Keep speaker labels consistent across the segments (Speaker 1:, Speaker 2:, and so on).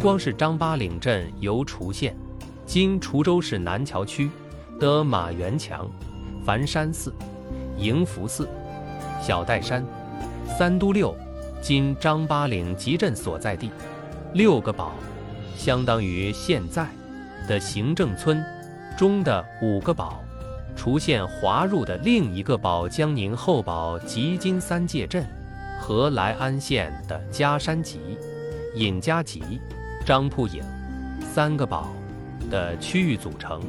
Speaker 1: 光市张八岭镇由滁县（今滁州市南桥区）的马元强、梵山寺、迎福寺、小岱山、三都六（今张八岭集镇所在地）六个堡，相当于现在的行政村中的五个堡。滁县划入的另一个堡江宁后堡及今三界镇和来安县的嘉山集、尹家集、张铺营三个堡的区域组成。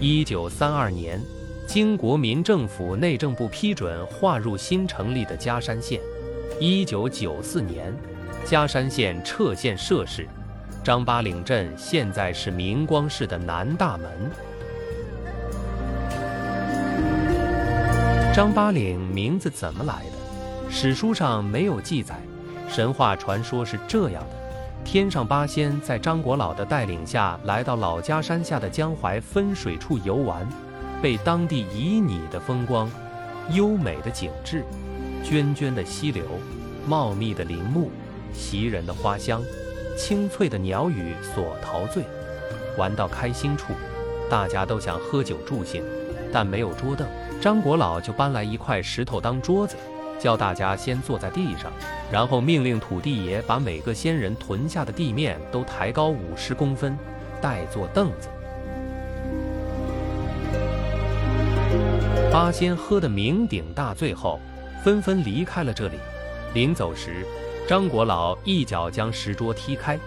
Speaker 1: 一九三二年，经国民政府内政部批准，划入新成立的嘉山县。一九九四年，嘉山县撤县设市。张八岭镇现在是明光市的南大门。张八岭名字怎么来的？史书上没有记载。神话传说是这样的：天上八仙在张国老的带领下来到老家山下的江淮分水处游玩，被当地旖旎的风光、优美的景致、涓涓的溪流、茂密的林木、袭人的花香、清脆的鸟语所陶醉。玩到开心处，大家都想喝酒助兴，但没有桌凳。张国老就搬来一块石头当桌子，叫大家先坐在地上，然后命令土地爷把每个仙人屯下的地面都抬高五十公分，代做凳子。八仙喝得酩酊大醉后，纷纷离开了这里。临走时，张国老一脚将石桌踢开，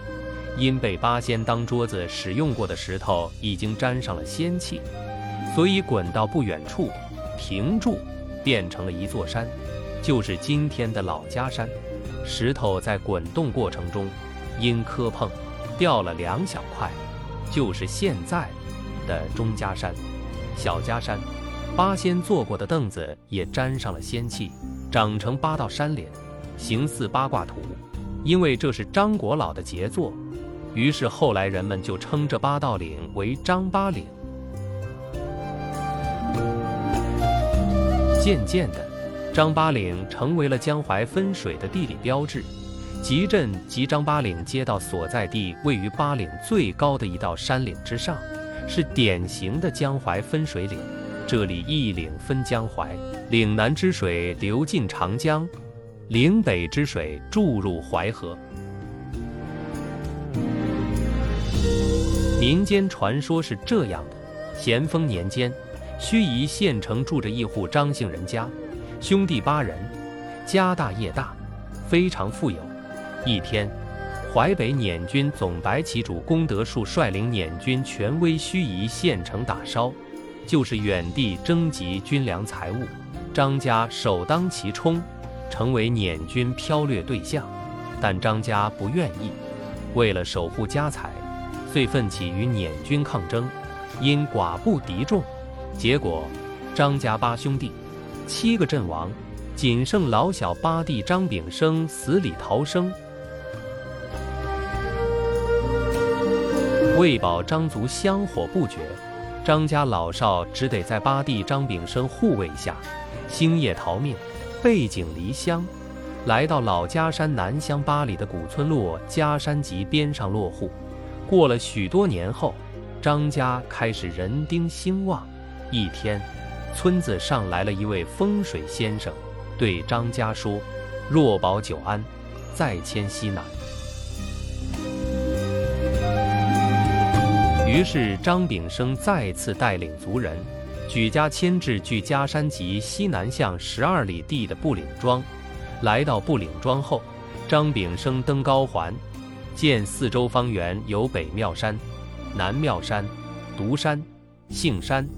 Speaker 1: 因被八仙当桌子使用过的石头已经沾上了仙气，所以滚到不远处。停住，变成了一座山，就是今天的老家山。石头在滚动过程中，因磕碰掉了两小块，就是现在的钟家山、小家山。八仙坐过的凳子也沾上了仙气，长成八道山岭，形似八卦图。因为这是张国老的杰作，于是后来人们就称这八道岭为张八岭。渐渐的，张八岭成为了江淮分水的地理标志。集镇及张八岭街道所在地位于八岭最高的一道山岭之上，是典型的江淮分水岭。这里一岭分江淮，岭南之水流进长江，岭北之水注入淮河。民间传说是这样的：咸丰年间。盱眙县城住着一户张姓人家，兄弟八人，家大业大，非常富有。一天，淮北捻军总白旗主龚德树率领捻军全威盱眙县城打烧，就是远地征集军粮财物。张家首当其冲，成为捻军剽掠对象。但张家不愿意，为了守护家财，遂奋起与捻军抗争，因寡不敌众。结果，张家八兄弟，七个阵亡，仅剩老小八弟张炳生死里逃生。为保张族香火不绝，张家老少只得在八弟张炳生护卫下，星夜逃命，背井离乡，来到老家山南乡八里的古村落家山集边上落户。过了许多年后，张家开始人丁兴旺。一天，村子上来了一位风水先生，对张家说：“若保久安，再迁西南。”于是张炳生再次带领族人，举家迁至距嘉山集西南向十二里地的布岭庄。来到布岭庄后，张炳生登高环，见四周方圆有北庙山、南庙山、独山、杏山。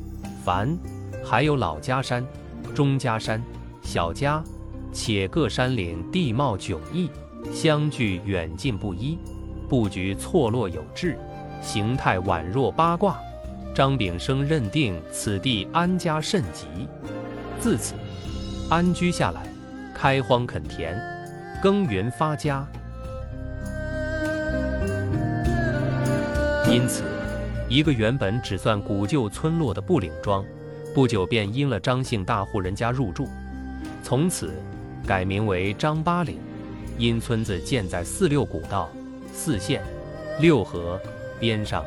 Speaker 1: 凡，还有老家山、钟家山、小家，且各山岭地貌迥异，相距远近不一，布局错落有致，形态宛若八卦。张炳生认定此地安家甚吉，自此安居下来，开荒垦田，耕耘发家。因此。一个原本只算古旧村落的布岭庄，不久便因了张姓大户人家入住，从此改名为张八岭。因村子建在四六古道、四县、六合边上，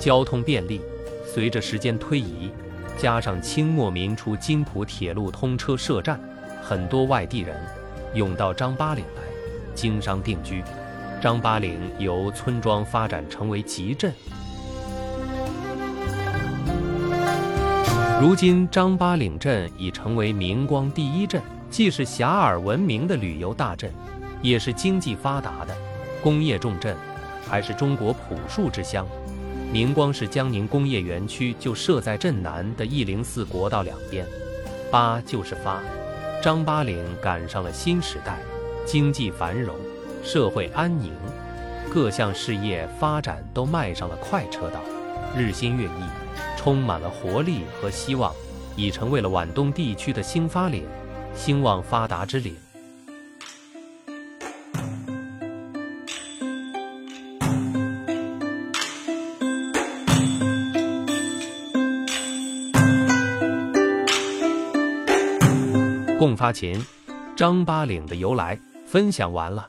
Speaker 1: 交通便利。随着时间推移，加上清末民初津浦铁路通车设站，很多外地人涌到张八岭来经商定居。张八岭由村庄发展成为集镇。如今，张八岭镇已成为明光第一镇，既是遐迩闻名的旅游大镇，也是经济发达的工业重镇，还是中国朴树之乡。明光市江宁工业园区就设在镇南的一零四国道两边。八就是发，张八岭赶上了新时代，经济繁荣，社会安宁，各项事业发展都迈上了快车道，日新月异。充满了活力和希望，已成为了皖东地区的兴发岭，兴旺发达之岭。共发琴，张八岭的由来分享完了。